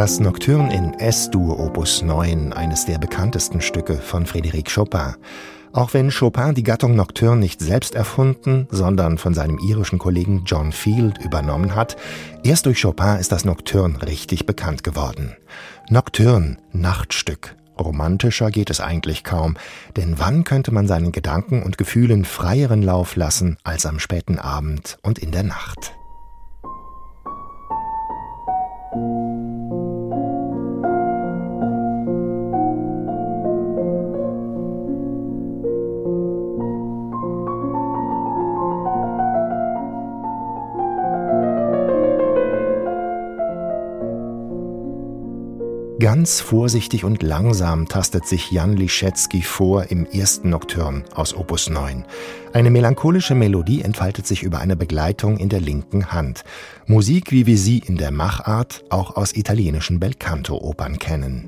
Das Nocturne in S-Dur Opus 9, eines der bekanntesten Stücke von Frédéric Chopin. Auch wenn Chopin die Gattung Nocturne nicht selbst erfunden, sondern von seinem irischen Kollegen John Field übernommen hat, erst durch Chopin ist das Nocturne richtig bekannt geworden. Nocturne, Nachtstück. Romantischer geht es eigentlich kaum, denn wann könnte man seinen Gedanken und Gefühlen freieren Lauf lassen als am späten Abend und in der Nacht? Ganz vorsichtig und langsam tastet sich Jan Liszewski vor im ersten Nocturne aus Opus 9. Eine melancholische Melodie entfaltet sich über eine Begleitung in der linken Hand. Musik, wie wir sie in der Machart auch aus italienischen Belcanto-Opern kennen.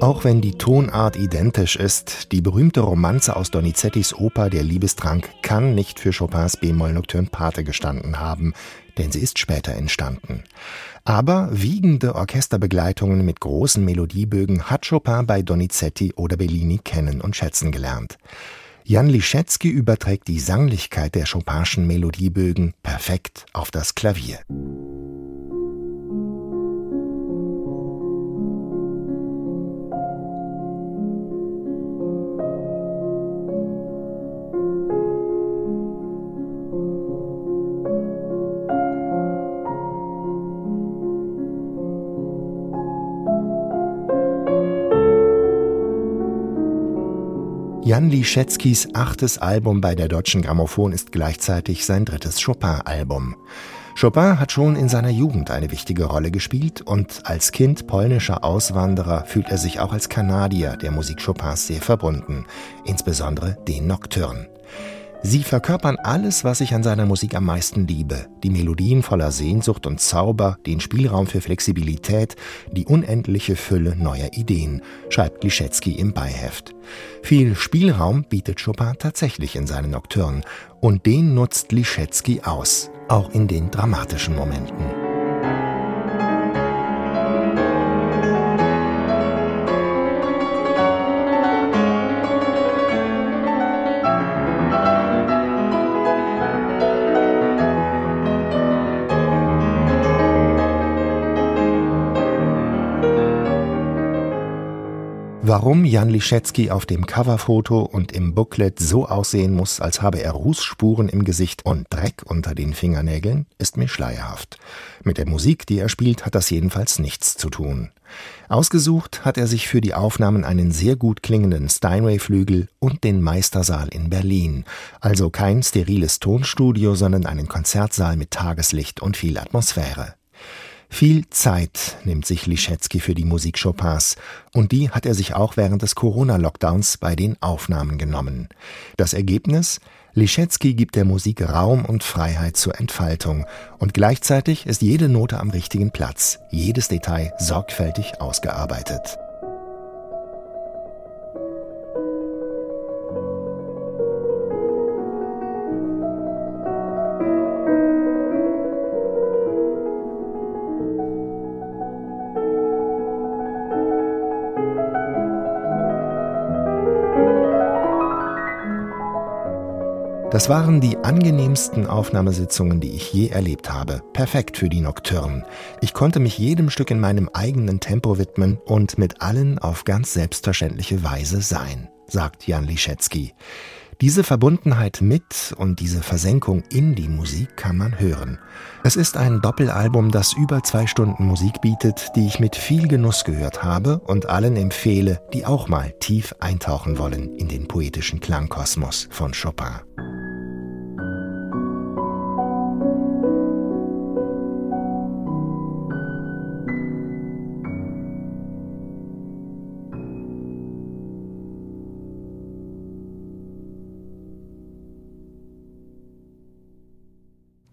Auch wenn die Tonart identisch ist, die berühmte Romanze aus Donizettis Oper Der Liebestrank kann nicht für Chopins B-Moll Nocturne Pate gestanden haben, denn sie ist später entstanden. Aber wiegende Orchesterbegleitungen mit großen Melodiebögen hat Chopin bei Donizetti oder Bellini kennen und schätzen gelernt. Jan Liszewski überträgt die Sanglichkeit der Chopinschen Melodiebögen perfekt auf das Klavier. Jan Liszewskis achtes Album bei der Deutschen Grammophon ist gleichzeitig sein drittes Chopin-Album. Chopin hat schon in seiner Jugend eine wichtige Rolle gespielt und als Kind polnischer Auswanderer fühlt er sich auch als Kanadier der Musik Chopins sehr verbunden, insbesondere den Nocturnen. Sie verkörpern alles, was ich an seiner Musik am meisten liebe. Die Melodien voller Sehnsucht und Zauber, den Spielraum für Flexibilität, die unendliche Fülle neuer Ideen, schreibt Liszewski im Beiheft. Viel Spielraum bietet Chopin tatsächlich in seinen Nocturnen und den nutzt Liszewski aus, auch in den dramatischen Momenten. Warum Jan Liszewski auf dem Coverfoto und im Booklet so aussehen muss, als habe er Rußspuren im Gesicht und Dreck unter den Fingernägeln, ist mir schleierhaft. Mit der Musik, die er spielt, hat das jedenfalls nichts zu tun. Ausgesucht hat er sich für die Aufnahmen einen sehr gut klingenden Steinway-Flügel und den Meistersaal in Berlin. Also kein steriles Tonstudio, sondern einen Konzertsaal mit Tageslicht und viel Atmosphäre. Viel Zeit nimmt sich Liszewski für die Musik Chopins und die hat er sich auch während des Corona-Lockdowns bei den Aufnahmen genommen. Das Ergebnis? Liszewski gibt der Musik Raum und Freiheit zur Entfaltung und gleichzeitig ist jede Note am richtigen Platz, jedes Detail sorgfältig ausgearbeitet. Das waren die angenehmsten Aufnahmesitzungen, die ich je erlebt habe. Perfekt für die Nocturnen. Ich konnte mich jedem Stück in meinem eigenen Tempo widmen und mit allen auf ganz selbstverständliche Weise sein, sagt Jan Liszewski. Diese Verbundenheit mit und diese Versenkung in die Musik kann man hören. Es ist ein Doppelalbum, das über zwei Stunden Musik bietet, die ich mit viel Genuss gehört habe und allen empfehle, die auch mal tief eintauchen wollen in den poetischen Klangkosmos von Chopin.